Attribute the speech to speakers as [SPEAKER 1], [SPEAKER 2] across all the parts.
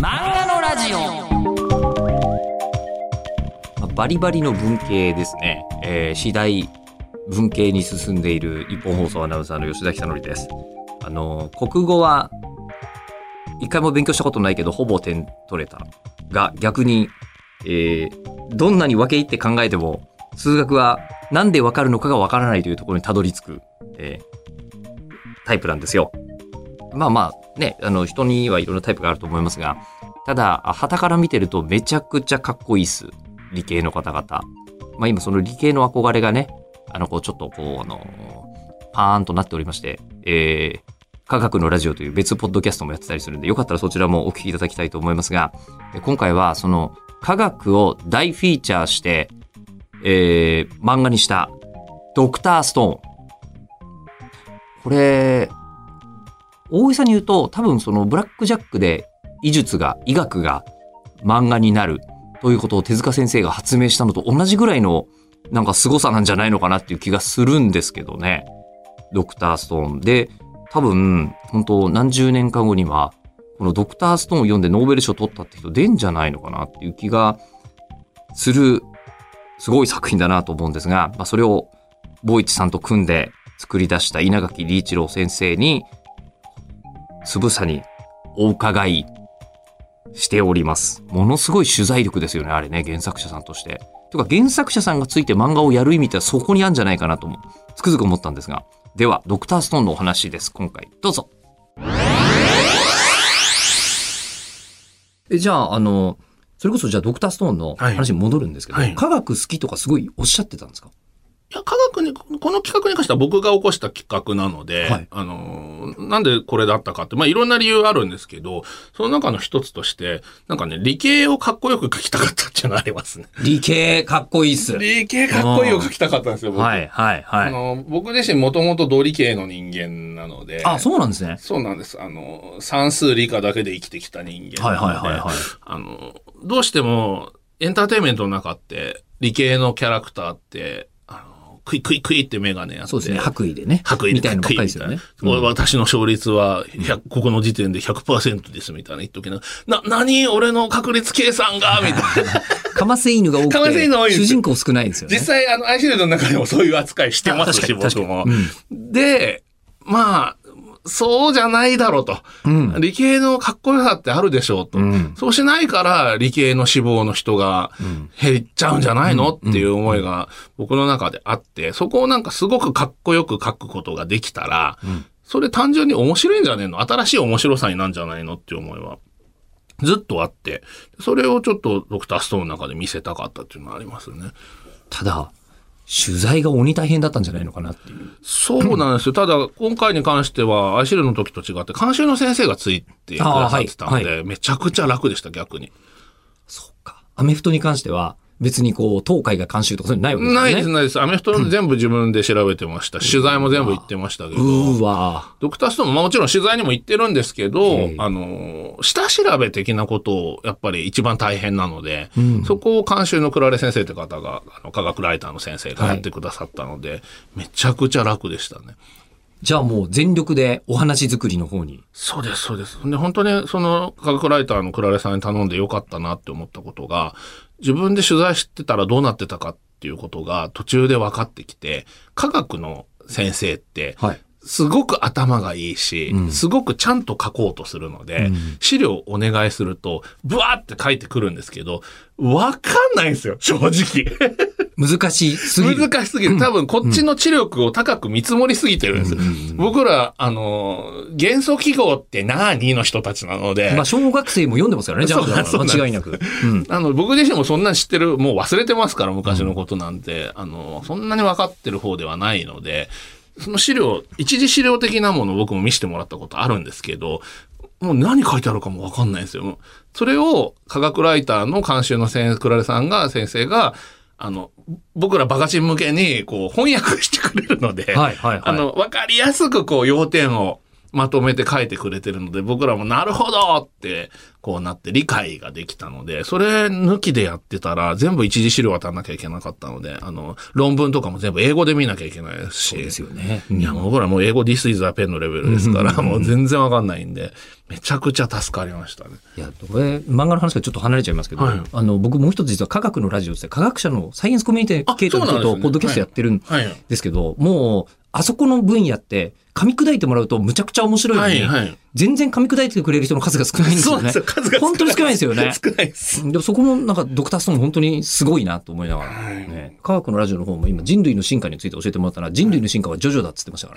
[SPEAKER 1] 漫画のラジオ
[SPEAKER 2] バリバリの文系ですね。えー、次第文系に進んでいる一本放送アナウンサーの吉田久典です。あの、国語は一回も勉強したことないけど、ほぼ点取れた。が逆に、えーどんなに分け入って考えても、数学はなんで分かるのかが分からないというところにたどり着く、えータイプなんですよ。まあまあ、ね、あの、人にはいろんなタイプがあると思いますが、ただ、旗から見てるとめちゃくちゃかっこいいっす。理系の方々。まあ今その理系の憧れがね、あの、こうちょっとこう、あの、パーンとなっておりまして、えー、科学のラジオという別ポッドキャストもやってたりするんで、よかったらそちらもお聞きいただきたいと思いますが、今回はその科学を大フィーチャーして、えー、漫画にしたドクターストーン。これ、大げさに言うと、多分そのブラックジャックで医術が、医学が漫画になるということを手塚先生が発明したのと同じぐらいのなんか凄さなんじゃないのかなっていう気がするんですけどね。ドクターストーン。で、多分、本当何十年か後には、このドクターストーンを読んでノーベル賞取ったって人出んじゃないのかなっていう気がする、すごい作品だなと思うんですが、まあ、それを、ボイチさんと組んで作り出した稲垣理一郎先生に、つぶさにお伺いしております。ものすごい取材力ですよね、あれね、原作者さんとして。とか、原作者さんがついて漫画をやる意味ってはそこにあるんじゃないかなとも、つくづく思ったんですが。では、ドクターストーンのお話です、今回。どうぞ。え、じゃあ、あの、それこそじゃあドクターストーンの話に戻るんですけど、
[SPEAKER 3] はいはい
[SPEAKER 2] 科学好きとかすごいおっしゃってたんですか？
[SPEAKER 3] いや、科学に、この企画に関しては僕が起こした企画なので、
[SPEAKER 2] はい
[SPEAKER 3] あのー、なんでこれだったかって、まあいろんな理由あるんですけど、その中の一つとして、なんかね、理系をかっこよく書きたかったっていうのがありますね。
[SPEAKER 2] 理系かっこいいっす。
[SPEAKER 3] 理系かっこいいを書きたかったんですよ、僕。
[SPEAKER 2] はい、はい、はい。
[SPEAKER 3] あの、僕自身もともと同理系の人間なので、
[SPEAKER 2] あ、そうなんですね。
[SPEAKER 3] そうなんです。あの、算数理科だけで生きてきた人間
[SPEAKER 2] はい、はい、はい、はい。
[SPEAKER 3] あの、どうしてもエンターテインメントの中って理系のキャラクターって、クイクイクイってメガネやって。
[SPEAKER 2] そうですね。白衣でね。
[SPEAKER 3] 白衣
[SPEAKER 2] みたいなのばっかりですよね。うん
[SPEAKER 3] 私の勝率は100、ここの時点で100%ですみたいな言っときな。な、何俺の確率計算が？みたいな。
[SPEAKER 2] かませ犬が多くて、
[SPEAKER 3] 多い
[SPEAKER 2] 主人公少ないんですよね。
[SPEAKER 3] 実際、あの、アイシールドの中でもそういう扱いしてますし、僕も
[SPEAKER 2] 確か。
[SPEAKER 3] で、まあ、そうじゃないだろうと。
[SPEAKER 2] うん。
[SPEAKER 3] 理系のかっこよさってあるでしょうと。
[SPEAKER 2] うん
[SPEAKER 3] そうしないから理系の志望の人が減っちゃうんじゃないのっていう思いが僕の中であって、そこをなんかすごくかっこよく書くことができたら、それ単純に面白いんじゃねえの？新しい面白さになんじゃないの？っていう思いはずっとあって、それをちょっとドクターストーンの中で見せたかったっていうのはありますよね。
[SPEAKER 2] ただ、取材が鬼大変だったんじゃないのかなっていう。
[SPEAKER 3] そうなんですよ。ただ、今回に関しては、アイシールの時と違って、監修の先生がついてくださってたんで、
[SPEAKER 2] あーは
[SPEAKER 3] めちゃくちゃ楽でした、逆に。
[SPEAKER 2] そうか。アメフトに関しては、別にこう、東海が監修とかそういうのないわけですよね。
[SPEAKER 3] ないです、ないです。アメフト全部自分で調べてました。取材も全部行ってましたけど。
[SPEAKER 2] うーわ
[SPEAKER 3] ドクターストーンも、まあもちろん取材にも行ってるんですけど
[SPEAKER 2] ええ、
[SPEAKER 3] あの、下調べ的なことをやっぱり一番大変なので、
[SPEAKER 2] ん
[SPEAKER 3] そこを監修のクラレ先生って方が、あの科学ライターの先生がやってくださったので、めちゃくちゃ楽でしたね。
[SPEAKER 2] じゃあもう全力でお話作りの方に。
[SPEAKER 3] そうです、そうです。で、本当にその科学ライターのクラレさんに頼んでよかったなって思ったことが、自分で取材してたらどうなってたかっていうことが途中で分かってきて、科学の先生って、
[SPEAKER 2] はい。
[SPEAKER 3] すごく頭がいいし、
[SPEAKER 2] うん
[SPEAKER 3] すごくちゃんと書こうとするので、
[SPEAKER 2] うん
[SPEAKER 3] 資料をお願いすると、ブワーって書いてくるんですけど、わかんないんですよ、正直。
[SPEAKER 2] 難しすぎる。
[SPEAKER 3] 難しすぎる。多分こっちの知力を高く見積もりすぎてるんですよ。僕ら、あの、元素記号って何の人たちなので、
[SPEAKER 2] まあ、小学生も読んでますからね、じゃあ、
[SPEAKER 3] そうなんそうなん
[SPEAKER 2] 間違いなく。うん。
[SPEAKER 3] あの、僕自身もそんなに知ってる、もう忘れてますから、昔のことなんて、あの、そんなに分かってる方ではないので、その資料、一次資料的なものを僕も見せてもらったことあるんですけど、もう何書いてあるかも分かんないんですよ。それを科学ライターの監修の先生、クラレさんが、先生が、あの、僕らバカチン向けに、こう、翻訳してくれるので、
[SPEAKER 2] はいはいはい。
[SPEAKER 3] あの、分かりやすく、こう、要点をまとめて書いてくれてるので、僕らもなるほどって、こうなって理解ができたので、それ抜きでやってたら、全部一次資料渡んなきゃいけなかったので、あの、論文とかも全部英語で見なきゃいけないですし。
[SPEAKER 2] ですよね。
[SPEAKER 3] いや、もう僕らもう英語 This is a pen のレベルですから、もう全然わかんないんで、めちゃくちゃ助かりましたね。
[SPEAKER 2] いや、これ、漫画の話がちょっと離れちゃいますけど、
[SPEAKER 3] はい
[SPEAKER 2] あの、僕もう一つ実は科学のラジオって、科学者のサイエンスコミュニケーターの人と、ポッドキャストやってるん
[SPEAKER 3] はいはい
[SPEAKER 2] ですけど、もう、あそこの分野って、噛み砕いてもらうとむちゃくちゃ面白いのに、
[SPEAKER 3] はいはい
[SPEAKER 2] 全然噛み砕いてくれる人の数が少ないんですよね。
[SPEAKER 3] 数が少ない
[SPEAKER 2] 本当に少ないですよね。
[SPEAKER 3] 少ないです。
[SPEAKER 2] でもそこもなんかドクターストーン本当にすごいなと思いながら、
[SPEAKER 3] はい
[SPEAKER 2] ね、科学のラジオの方も今人類の進化について教えてもらったら人類の進化はジョジョだっつってましたか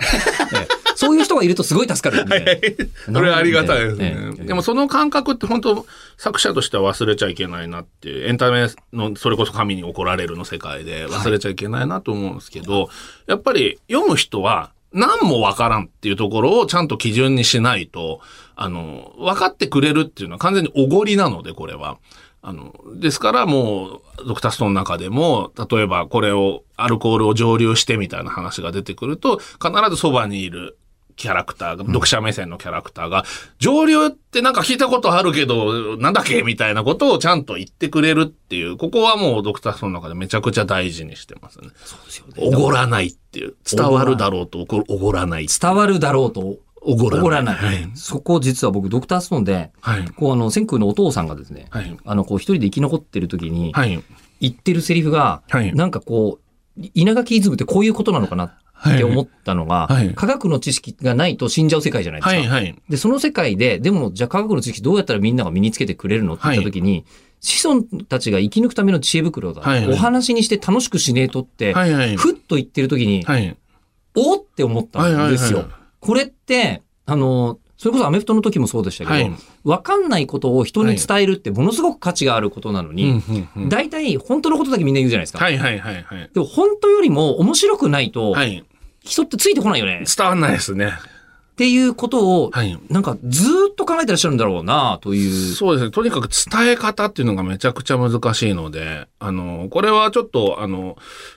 [SPEAKER 2] ら、ね えそういう人がいるとすごい助かるんで？
[SPEAKER 3] それはありがたいです
[SPEAKER 2] え
[SPEAKER 3] ね。
[SPEAKER 2] え
[SPEAKER 3] でもその感覚って本当作者としては忘れちゃいけないなっていう、エンタメのそれこそ神に怒られるの世界で忘れちゃいけないなと思うんですけど、やっぱり読む人は何もわからんっていうところをちゃんと基準にしないと、あの、分かってくれるっていうのは完全におごりなので、これは。あの、ですからもう、ドクターストの中でも、例えばこれを、アルコールを蒸留してみたいな話が出てくると、必ずそばにいるキャラクターが、読者目線のキャラクターが、蒸留ってなんか聞いたことあるけど、なんだっけみたいなことをちゃんと言ってくれるっていう、ここはもうドクターストーンの中でめちゃくちゃ大事にしてますね。おごらないっていう。伝わるだろうとおごらない。
[SPEAKER 2] 伝わるだろうと
[SPEAKER 3] おごらない。
[SPEAKER 2] ない。
[SPEAKER 3] はい。
[SPEAKER 2] そこ実は僕ドクターストーンで、
[SPEAKER 3] はい。
[SPEAKER 2] こうあの、千空のお父さんがですね、
[SPEAKER 3] はい。
[SPEAKER 2] あの、こう一人で生き残ってる時に、
[SPEAKER 3] はい。
[SPEAKER 2] 言ってるセリフが、
[SPEAKER 3] はい
[SPEAKER 2] なんかこう、稲垣イズムってこういうことなのかなって思ったのが、
[SPEAKER 3] はい
[SPEAKER 2] 科学の知識がないと死んじゃう世界じゃないですか。
[SPEAKER 3] はい。はい。
[SPEAKER 2] で、その世界で、でも、じゃあ科学の知識どうやったらみんなが身につけてくれるのって言った時に、子孫たちが生き抜くための知恵袋だ。
[SPEAKER 3] はいはい
[SPEAKER 2] お話にして楽しくしねえとって、
[SPEAKER 3] はい。はい。
[SPEAKER 2] ふっと言ってる時に、
[SPEAKER 3] はい。
[SPEAKER 2] おって思ったんですよ。
[SPEAKER 3] はいはいはい
[SPEAKER 2] これって、あの、それこそアメフトの時もそうでしたけど、
[SPEAKER 3] はい
[SPEAKER 2] わかんないことを人に伝えるってものすごく価値があることなのに、大体本当のことだけみんな言うじゃないですか。
[SPEAKER 3] はい。はい。はい。はい。
[SPEAKER 2] でも本当よりも面白くないと、
[SPEAKER 3] はい。
[SPEAKER 2] 人ってついてこないよね。
[SPEAKER 3] 伝わんないですね。
[SPEAKER 2] っていうことを、
[SPEAKER 3] はい。
[SPEAKER 2] なんかずーっと考えてらっしゃるんだろうなという。
[SPEAKER 3] そうですね。とにかく伝え方っていうのがめちゃくちゃ難しいので、あの、これはちょっと、あの、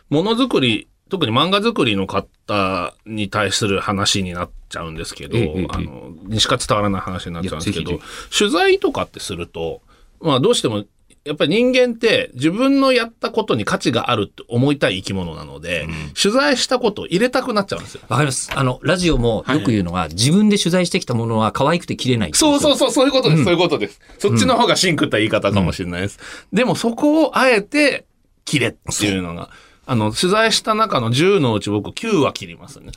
[SPEAKER 3] ものづくり、特に漫画作りの方に対する話になっちゃうんですけど、あの、にしか伝わらない話になっちゃうんですけど取材とかってすると、まあどうしても、やっぱり人間って自分のやったことに価値があるって思いたい生き物なので、取材したことを入れたくなっちゃうんですよ。
[SPEAKER 2] わかります。あの、ラジオもよく言うのが、自分で取材してきたものは可愛くて切れない
[SPEAKER 3] そうそうそう、そういうことです、そういうことです。そっちの方がシンクった言い方かもしれないです。でもそこをあえて切れっていうのが、あの、取材した中の10のうち僕9は切りますね。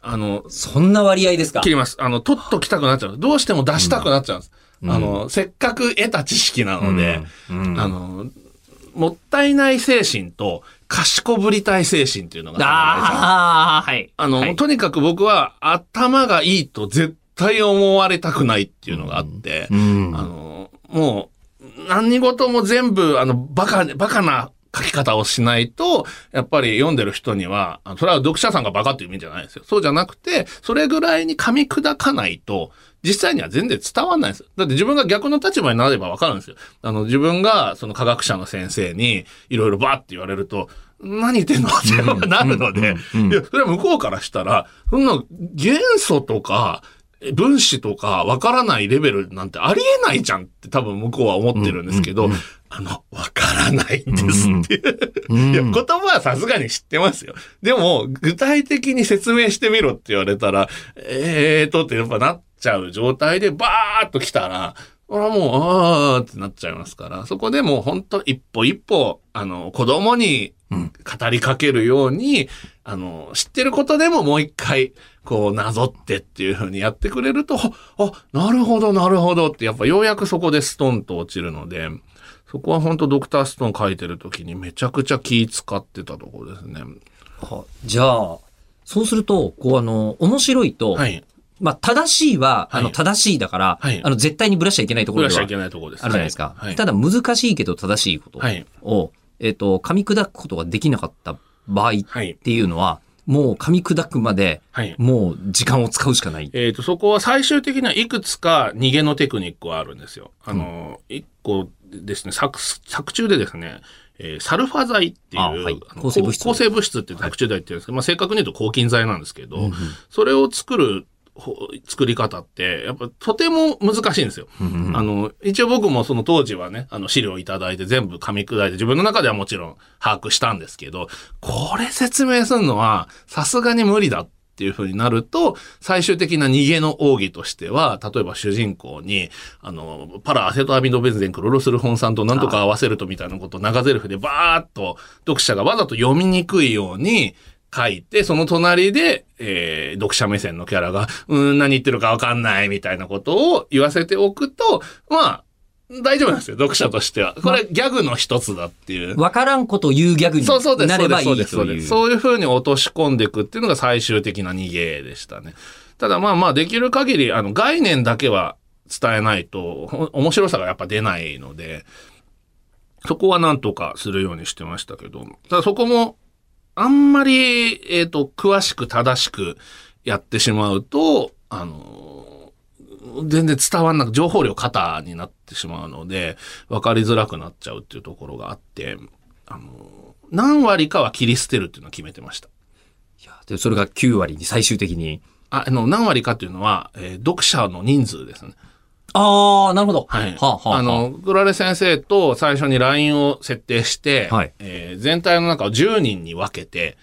[SPEAKER 3] あの、
[SPEAKER 2] そんな割合ですか？
[SPEAKER 3] 切ります。あの、取っときたくなっちゃう。どうしても出したくなっちゃうんです。あの、せっかく得た知識なので、
[SPEAKER 2] うん。
[SPEAKER 3] あの、もったいない精神と、賢ぶりたい精神っていうのがあ
[SPEAKER 2] はい。
[SPEAKER 3] あの、
[SPEAKER 2] はい。
[SPEAKER 3] とにかく僕は頭がいいと絶対思われたくないっていうのがあって、
[SPEAKER 2] うん。
[SPEAKER 3] あの、もう、何事も全部、あの、バカ、バカな書き方をしないと、やっぱり読んでる人には、それは読者さんがバカっていう意味じゃないですよ。そうじゃなくて、それぐらいに噛み砕かないと、実際には全然伝わんないんですよ。だって自分が逆の立場になればわかるんですよ。あの、自分がその科学者の先生にいろいろバーって言われると、何言ってんのってなるので、いや、それは向こうからしたら、そんな元素とか、分子とかわからないレベルなんてありえないじゃんって多分向こうは思ってるんですけど、あの、わからないんですっていう。いや、言葉はさすがに知ってますよ。でも、具体的に説明してみろって言われたら、えーとってやっぱなっちゃう状態でバーっと来たら、これはもう、あーってなっちゃいますから、そこでもう本当一歩一歩、あの、子供に語りかけるように、あの、知ってることでももう一回、こう、なぞってっていう風にやってくれると、あ、なるほど、なるほどって、やっぱようやくそこでストンと落ちるので、そこは本当ドクターストーン書いてる時にめちゃくちゃ気使ってたところですね。
[SPEAKER 2] あじゃあ、そうすると、こうあの、面白いと、
[SPEAKER 3] はい。
[SPEAKER 2] まあ、正しいは、あの、
[SPEAKER 3] はい
[SPEAKER 2] 正しいだから、
[SPEAKER 3] はい
[SPEAKER 2] あの、絶対にぶらしちゃいけないところでは
[SPEAKER 3] ぶらしちゃいけないところです。
[SPEAKER 2] あるじゃないですか。
[SPEAKER 3] はい。
[SPEAKER 2] ただ、難しいけど正しいこと
[SPEAKER 3] はい
[SPEAKER 2] を、えっ、と、噛み砕くことができなかった場合っ
[SPEAKER 3] はい。
[SPEAKER 2] ていうのは、もう噛み砕くまで、
[SPEAKER 3] はい。
[SPEAKER 2] もう時間を使うしかない。
[SPEAKER 3] えっ、と、そこは最終的にはいくつか逃げのテクニックはあるんですよ。あの、一、個ですね、作、作中でですね、えーサルファ剤っていう、
[SPEAKER 2] あはい
[SPEAKER 3] あの
[SPEAKER 2] 抗生物質
[SPEAKER 3] 抗生物質って作中では言ってるんですけど、まあ正確に言うと抗菌剤なんですけど、それを作る作り方って、やっぱとても難しいんですよ。あの、一応僕もその当時はね、あの資料いただいて全部噛み砕いて自分の中ではもちろん把握したんですけど、これ説明するのはさすがに無理だっていう風になると、最終的な逃げの奥義としては、例えば主人公に、あの、パラアセトアミドベンゼンクロロスル本酸となんとか合わせるとみたいなことを長台詞でバーっと読者がわざと読みにくいように書いて、その隣で、えー読者目線のキャラが、うーん、何言ってるかわかんないみたいなことを言わせておくと、まあ、大丈夫なんですよ、読者としては。これギャグの一つだっていう。
[SPEAKER 2] わからんことを言うギャグに。なればい
[SPEAKER 3] そうです。
[SPEAKER 2] いという。
[SPEAKER 3] そうです。そういう風に落とし込んでいくっていうのが最終的な逃げでしたね。ただまあまあ、できる限り、あの、概念だけは伝えないと、ほ面白さがやっぱ出ないので、そこはなんとかするようにしてましたけど、ただそこも、あんまり、えっ、と、詳しく正しくやってしまうと、あの、全然伝わんなく、情報量過多になってしまうので、分かりづらくなっちゃうっていうところがあって、あの、何割かは切り捨てるっていうのを決めてました。
[SPEAKER 2] いやでそれが9割に最終的に。
[SPEAKER 3] ああの、何割かっていうのは、えー読者の人数ですね。
[SPEAKER 2] ああ、なるほど。
[SPEAKER 3] はい。
[SPEAKER 2] はあ、はあ、はあ
[SPEAKER 3] あの、クラレ先生と最初に LINE を設定して、
[SPEAKER 2] はい
[SPEAKER 3] えー全体の中を10人に分けて、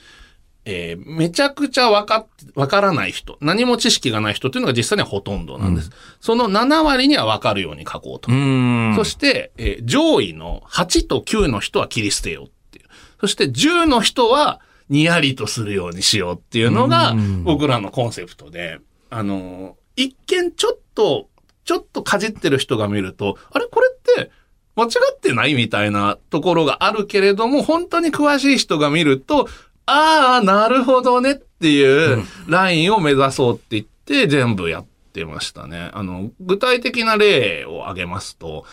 [SPEAKER 3] えーめちゃくちゃわかっ、わからない人、何も知識がない人っていうのが実際にはほとんどなんです。その7割にはわかるように書こうと。
[SPEAKER 2] うーん。
[SPEAKER 3] そして、えー上位の8と9の人は切り捨てようっていう。そして10の人はにやりとするようにしようっていうのが
[SPEAKER 2] うん
[SPEAKER 3] 僕らのコンセプトで、あのー一見ちょっと、ちょっとかじってる人が見ると、あれ？これって間違ってないみたいなところがあるけれども、本当に詳しい人が見ると、ああ、なるほどねっていうラインを目指そうって言って全部やってましたね。あの、具体的な例を挙げますと、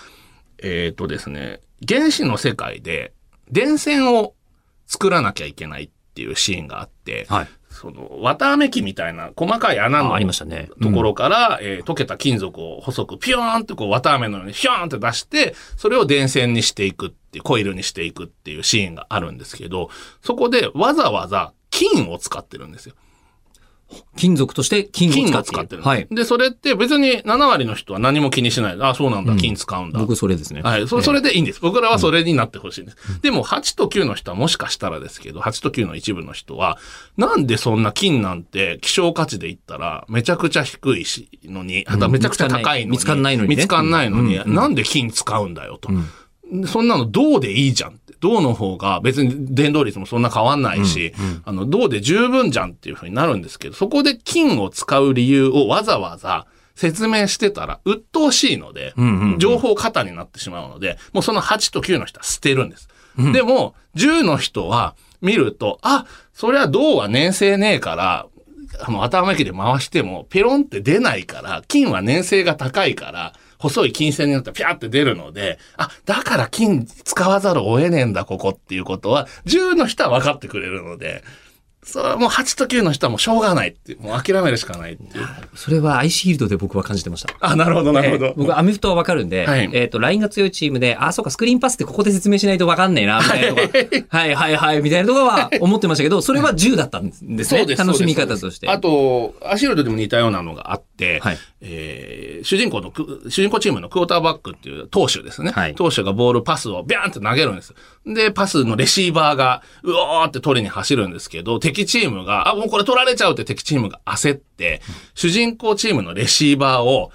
[SPEAKER 3] えっ、とですね、原子の世界で電線を作らなきゃいけないっていうシーンがあって、
[SPEAKER 2] はい。
[SPEAKER 3] その、綿あめ機みたいな細かい穴の
[SPEAKER 2] あありましたね。
[SPEAKER 3] ところから、えー溶けた金属を細くピョーンってこう綿あめのようにヒョーンって出して、それを電線にしていくっていう、コイルにしていくっていうシーンがあるんですけど、そこでわざわざ金を使ってるんですよ。
[SPEAKER 2] 金属として金を
[SPEAKER 3] 金
[SPEAKER 2] 使っている。はい。
[SPEAKER 3] で、それって別に7割の人は何も気にしない。あ、そうなんだ、金使うんだ。
[SPEAKER 2] 僕それですね。
[SPEAKER 3] はい。そそれでいいんです。僕らはそれになってほしいんです。でも、8と9の人はもしかしたらですけど、8と9の一部の人は、なんでそんな金なんて希少価値で言ったら、めちゃくちゃ低いし、のに、めちゃくちゃ高いのに。
[SPEAKER 2] 見つかんないのにね
[SPEAKER 3] 見つかんないのに、なんで金使うんだよと。でそんなの銅でいいじゃん。銅の方が別に伝導率もそんな変わんないし、あの、銅で十分じゃんっていう風になるんですけど、そこで金を使う理由をわざわざ説明してたら、鬱陶しいので、
[SPEAKER 2] んうんうん。
[SPEAKER 3] 情報過多になってしまうので、もうその8と9の人は捨てるんです。でも、10の人は見ると、あ、そりゃ銅は粘性ねえから、あの、頭巻きで回しても、ペロンって出ないから、金は粘性が高いから、細い金線になってピャーって出るので、あ、だから金使わざるを得ねえんだ、ここっていうことは、銃の人は分かってくれるので、それはもう8と9の人はもうしょうがないってもう諦めるしかないっていう。
[SPEAKER 2] それはアイシールドで僕は感じてました。
[SPEAKER 3] あ、なるほど、なるほど。
[SPEAKER 2] えー僕、アメフトはわかるんで、
[SPEAKER 3] はい
[SPEAKER 2] えっ、と、ラインが強いチームで、あ、そうか、スクリーンパスってここで説明しないとわかんねえな、みたいなとか、はいはいはい、みたいなとかは思ってましたけど、それは10だったんですね。
[SPEAKER 3] そうです。
[SPEAKER 2] 楽しみ方として。
[SPEAKER 3] あと、アシールドでも似たようなのがあって、
[SPEAKER 2] はい
[SPEAKER 3] えー主人公のク、主人公チームのクォーターバックっていう投手ですね。
[SPEAKER 2] はい
[SPEAKER 3] 投手がボールパスをビャーンって投げるんです。で、パスのレシーバーが、うおーって取りに走るんですけど、敵チームが、あ、もうこれ取られちゃうって敵チームが焦って、主人公チームのレシーバーを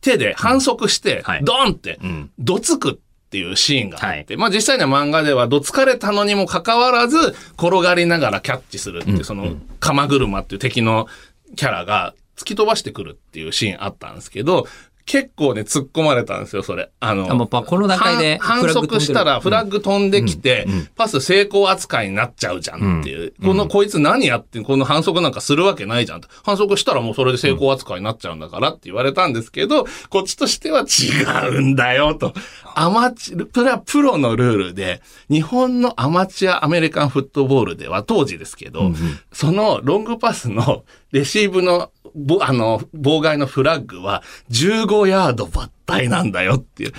[SPEAKER 3] 手で反則して、
[SPEAKER 2] はい。
[SPEAKER 3] ドンって
[SPEAKER 2] ん、
[SPEAKER 3] どつくっていうシーンがあって、まあ実際には漫画ではどつかれたのにもかかわらず、転がりながらキャッチするっていう、その、鎌車っていう敵のキャラが突き飛ばしてくるっていうシーンあったんですけど、結構ね、突っ込まれたんですよ、それ。あの、
[SPEAKER 2] あもうパこの段階で
[SPEAKER 3] 反則したらフラッグ飛んできて、パス成功扱いになっちゃうじゃんっていう。この、こいつ何やってんこの反則なんかするわけないじゃんと。反則したらもうそれで成功扱いになっちゃうんだからって言われたんですけど、こっちとしては違うんだよと。アマチュア、プラ、プロのルールで、日本のアマチュアアメリカンフットボールでは当時ですけど、そのロングパスのレシーブのぼあの、妨害のフラッグは15ヤード抜体なんだよっていう。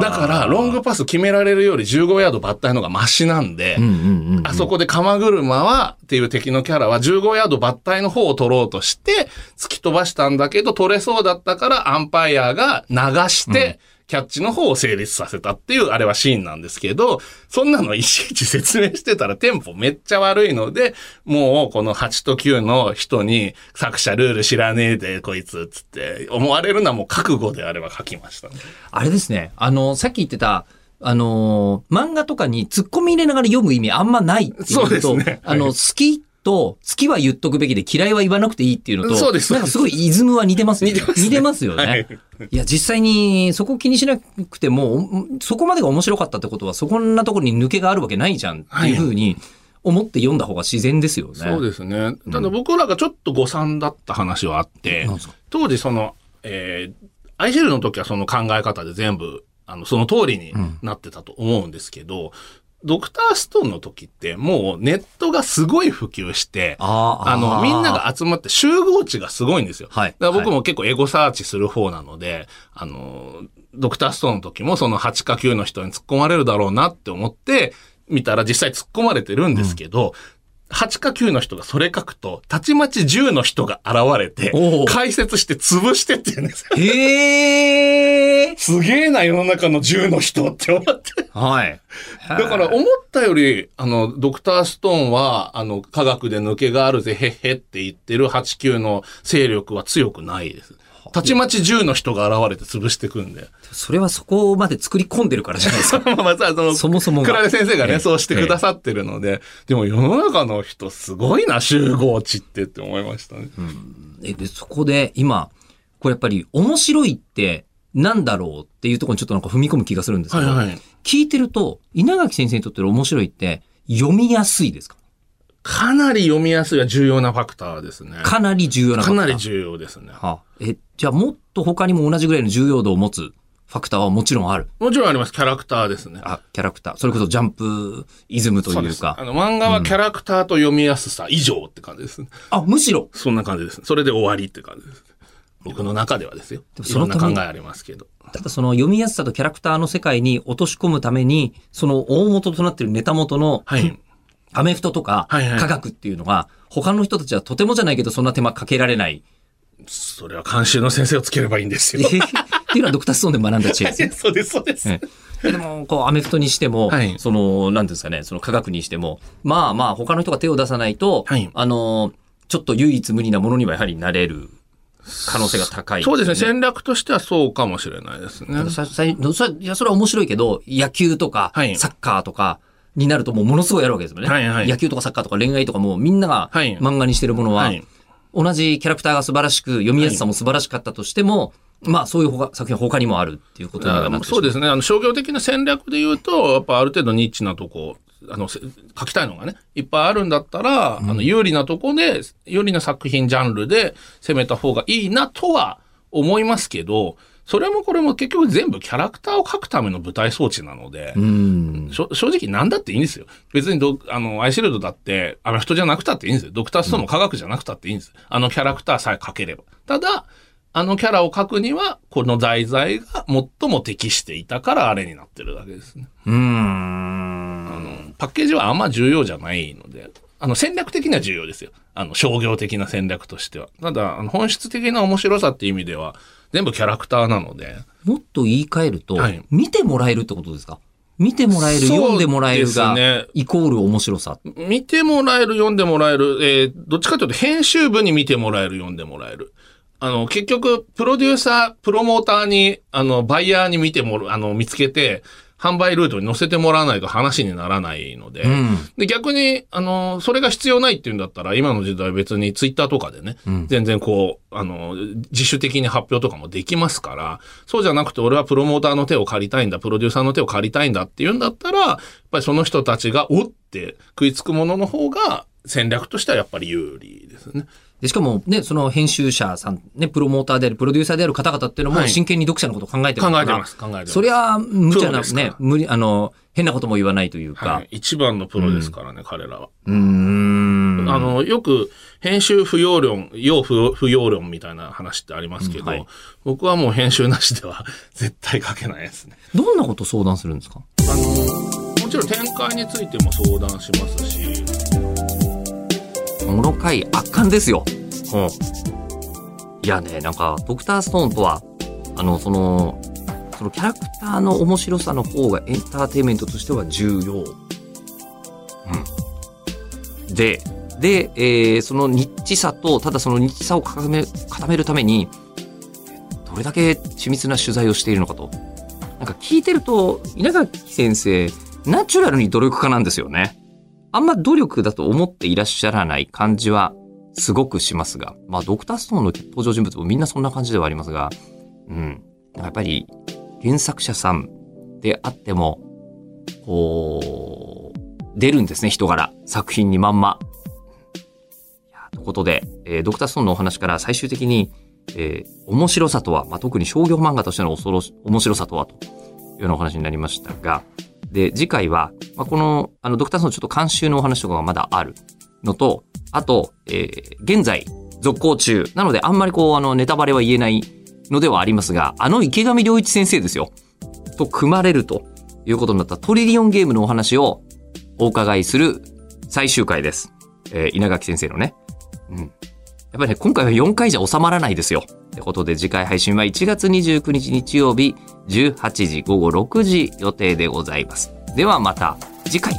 [SPEAKER 3] だから、ロングパス決められるより15ヤードバッタイの方がマシなんで、
[SPEAKER 2] うんうんうん。
[SPEAKER 3] あそこで鎌車は、っていう敵のキャラは15ヤードバッタイの方を取ろうとして、突き飛ばしたんだけど、取れそうだったから、アンパイアが流して、キャッチの方を成立させたっていう、あれはシーンなんですけど、そんなのいちいち説明してたらテンポめっちゃ悪いので、もうこの8と9の人に作者ルール知らねえでこいつつって思われるのはもう覚悟であれば書きましたね。
[SPEAKER 2] あれですね。あの、さっき言ってた、あのー漫画とかに突っ込み入れながら読む意味あんまないっていうのと、
[SPEAKER 3] そうですね
[SPEAKER 2] あの、
[SPEAKER 3] はい
[SPEAKER 2] 好きと、好きは言っとくべきで嫌いは言わなくていいっていうのと、
[SPEAKER 3] そうです
[SPEAKER 2] なんかすごいイズムは似てますよね。
[SPEAKER 3] 似てますね
[SPEAKER 2] 似てますよね。
[SPEAKER 3] はい
[SPEAKER 2] い、や、実際にそこ気にしなくても、おそこまでが面白かったってことは、そこんなところに抜けがあるわけないじゃんっていうふうに思って読んだ方が自然ですよね。
[SPEAKER 3] そうですね。ただ僕らがちょっと誤算だった話はあって、
[SPEAKER 2] なん
[SPEAKER 3] 当時その、えー、アイシェルの時はその考え方で全部、あの、その通りになってたと思うんですけど、ドクターストーンの時ってもうネットがすごい普及して、
[SPEAKER 2] あ
[SPEAKER 3] の、みんなが集まって集合値がすごいんですよ。
[SPEAKER 2] はい。
[SPEAKER 3] だから僕も結構エゴサーチする方なので、あの、ドクターストーンの時もその8か9の人に突っ込まれるだろうなって思って、見たら実際突っ込まれてるんですけど、8か9の人がそれ書くと、たちまち10の人が現れて解説して潰してって言うんですよ。
[SPEAKER 2] へー
[SPEAKER 3] すげえな、世の中の10の人って思って。
[SPEAKER 2] はい。
[SPEAKER 3] だから思ったより、あの、ドクターストーンは、あの、科学で抜けがあるぜ、へっへって言ってる8、9の勢力は強くないです。たちまち10の人が現れて潰してくんで。
[SPEAKER 2] それはそこまで作り込んでるからじゃないですか。
[SPEAKER 3] まあ、その、
[SPEAKER 2] そもそもが。
[SPEAKER 3] クラレ先生がね、
[SPEAKER 2] ええ。
[SPEAKER 3] そうしてくださってるので、でも世の中の人すごいな、集合値ってって思いましたね。
[SPEAKER 2] えで、そこで今、これやっぱり面白いってなんだろうっていうところにちょっとなんか踏み込む気がするんですけど、
[SPEAKER 3] はいはい。
[SPEAKER 2] 聞いてると、稲垣先生にとっての面白いって読みやすいですか？
[SPEAKER 3] かなり読みやすいは重要なファクターですね。
[SPEAKER 2] かなり重要な
[SPEAKER 3] かなり
[SPEAKER 2] 要。
[SPEAKER 3] 重要ですね。
[SPEAKER 2] はあえ、じゃあもっと他にも同じぐらいの重要度を持つファクターはもちろんある。
[SPEAKER 3] もちろんあります。キャラクターですね。
[SPEAKER 2] あ、キャラクター。それこそジャンプイズムと。いうか。
[SPEAKER 3] あの、漫画はキャラクターと読みやすさ以上って感じです。
[SPEAKER 2] あ、むしろ。
[SPEAKER 3] そんな感じです。それで終わりって感じです。僕の中ではですよ。
[SPEAKER 2] も
[SPEAKER 3] いろんな考えありますけど。
[SPEAKER 2] ただその読みやすさとキャラクターの世界に落とし込むために、その大元となっているネタ元の、
[SPEAKER 3] はい。
[SPEAKER 2] アメフトとか科学っていうのが、他の人たちはとてもじゃないけどそんな手間かけられない。
[SPEAKER 3] それは監修の先生をつければいいんですよ。
[SPEAKER 2] っていうのはドクターストーンで学んだ知恵ですね。
[SPEAKER 3] そうです、そうです。
[SPEAKER 2] ええでも、こう、アメフトにしても、
[SPEAKER 3] はい
[SPEAKER 2] その、なんですかね、その科学にしても、まあまあ、他の人が手を出さないと、
[SPEAKER 3] はい
[SPEAKER 2] あの、ちょっと唯一無二なものにはやはりなれる可能性が高い、
[SPEAKER 3] そうですね。戦略としてはそうかもしれないですね。
[SPEAKER 2] されいや、それは面白いけど、野球とか、
[SPEAKER 3] はい
[SPEAKER 2] サッカーとかになるともうものすごいやるわけですよね。
[SPEAKER 3] はいはい。
[SPEAKER 2] 野球とかサッカーとか恋愛とかもうみんなが
[SPEAKER 3] はい。
[SPEAKER 2] 漫画にしてるものは、
[SPEAKER 3] はい。
[SPEAKER 2] 同じキャラクターが素晴らしく、読みやすさも素晴らしかったとしても、まあそういう他作品は他にもあるっていうことにはな
[SPEAKER 3] そうですね。あの、商業的な戦略で言うと、やっぱある程度ニッチなとこ、あの、せ書きたいのがね、いっぱいあるんだったら、あの、有利なとこで、有利な作品ジャンルで攻めた方がいいなとは思いますけど、それもこれも結局全部キャラクターを描くための舞台装置なので、正直何だっていいんですよ。別にど、あの、アイシールドだって、アメフトじゃなくたっていいんですよ。ドクターストーンも科学じゃなくたっていいんです。あのキャラクターさえ描ければ。ただ、あのキャラを描くには、この題材が最も適していたからあれになってるだけですね。
[SPEAKER 2] うーん。
[SPEAKER 3] パッケージはあんま重要じゃないので、あの戦略的には重要ですよ。あの商業的な戦略としては。ただ、あの本質的な面白さっていう意味では、全部キャラクターなので、
[SPEAKER 2] もっと言い換えると、
[SPEAKER 3] はい
[SPEAKER 2] 見てもらえるってことですか？見てもらえる、読んでもらえるが、イコール面白さ。
[SPEAKER 3] 見てもらえる、読んでもらえる、えーどっちかというと編集部に見てもらえる、読んでもらえる。あの、結局、プロデューサー、プロモーターに、あの、バイヤーに見てもら、あの、見つけて、販売ルートに載せてもらわないと話にならないので、
[SPEAKER 2] うん。
[SPEAKER 3] で、逆に、あの、それが必要ないっていうんだったら、今の時代別にツイッターとかでね、全然こう、あの、自主的に発表とかもできますから、そうじゃなくて俺はプロモーターの手を借りたいんだ、プロデューサーの手を借りたいんだっていうんだったら、やっぱりその人たちが、おって食いつくものの方が、戦略としてはやっぱり有利ですね。
[SPEAKER 2] で、しかもね、その編集者さん、ね、プロモーターである、プロデューサーである方々っていうのも
[SPEAKER 3] はい
[SPEAKER 2] 真剣に読者のことを考えてるから
[SPEAKER 3] 考えてます、考えてます。
[SPEAKER 2] そりゃ、無茶なね、無理、あの、変なことも言わないというか。
[SPEAKER 3] はい、一番のプロですからね、彼らは。
[SPEAKER 2] うん
[SPEAKER 3] あの、よく編集不要論、要不不要論みたいな話ってありますけど、
[SPEAKER 2] うんはい
[SPEAKER 3] 僕はもう編集なしでは 絶対書けないですね。
[SPEAKER 2] どんなこと相談するんですか？
[SPEAKER 3] あの、もちろん展開についても相談しますし、
[SPEAKER 2] この回圧巻ですよ。いやね、なんか、ドクターストーンとは、あの、その、そのキャラクターの面白さの方がエンターテインメントとしては重要。うん。で、で、えーそのニッチさと、ただそのニッチさを固め固めるために、どれだけ緻密な取材をしているのかと。なんか聞いてると、稲垣先生、ナチュラルに努力家なんですよね。あんま努力だと思っていらっしゃらない感じはすごくしますが、まあ、ドクターストーンの登場人物もみんなそんな感じではありますが、うん。やっぱり原作者さんであっても、こう、出るんですね、人柄。作品にまんま。ということで、えードクターストーンのお話から最終的に、えー面白さとは、まあ、特に商業漫画としての恐ろし面白さとはとようなお話になりましたが、で、次回は、まあ、この、あの、ドクターストーンちょっと監修のお話とかがまだあるのと、あと、えー現在、続行中。なので、あんまりこう、あの、ネタバレは言えないのではありますが、あの池上良一先生ですよ。と組まれるということになったトリリオンゲームのお話をお伺いする最終回です。えー稲垣先生のね。うん。やっぱりね、今回は4回じゃ収まらないですよ。ってことで、次回配信は1月29日日曜日18時午後6時予定でございます。ではまた次回。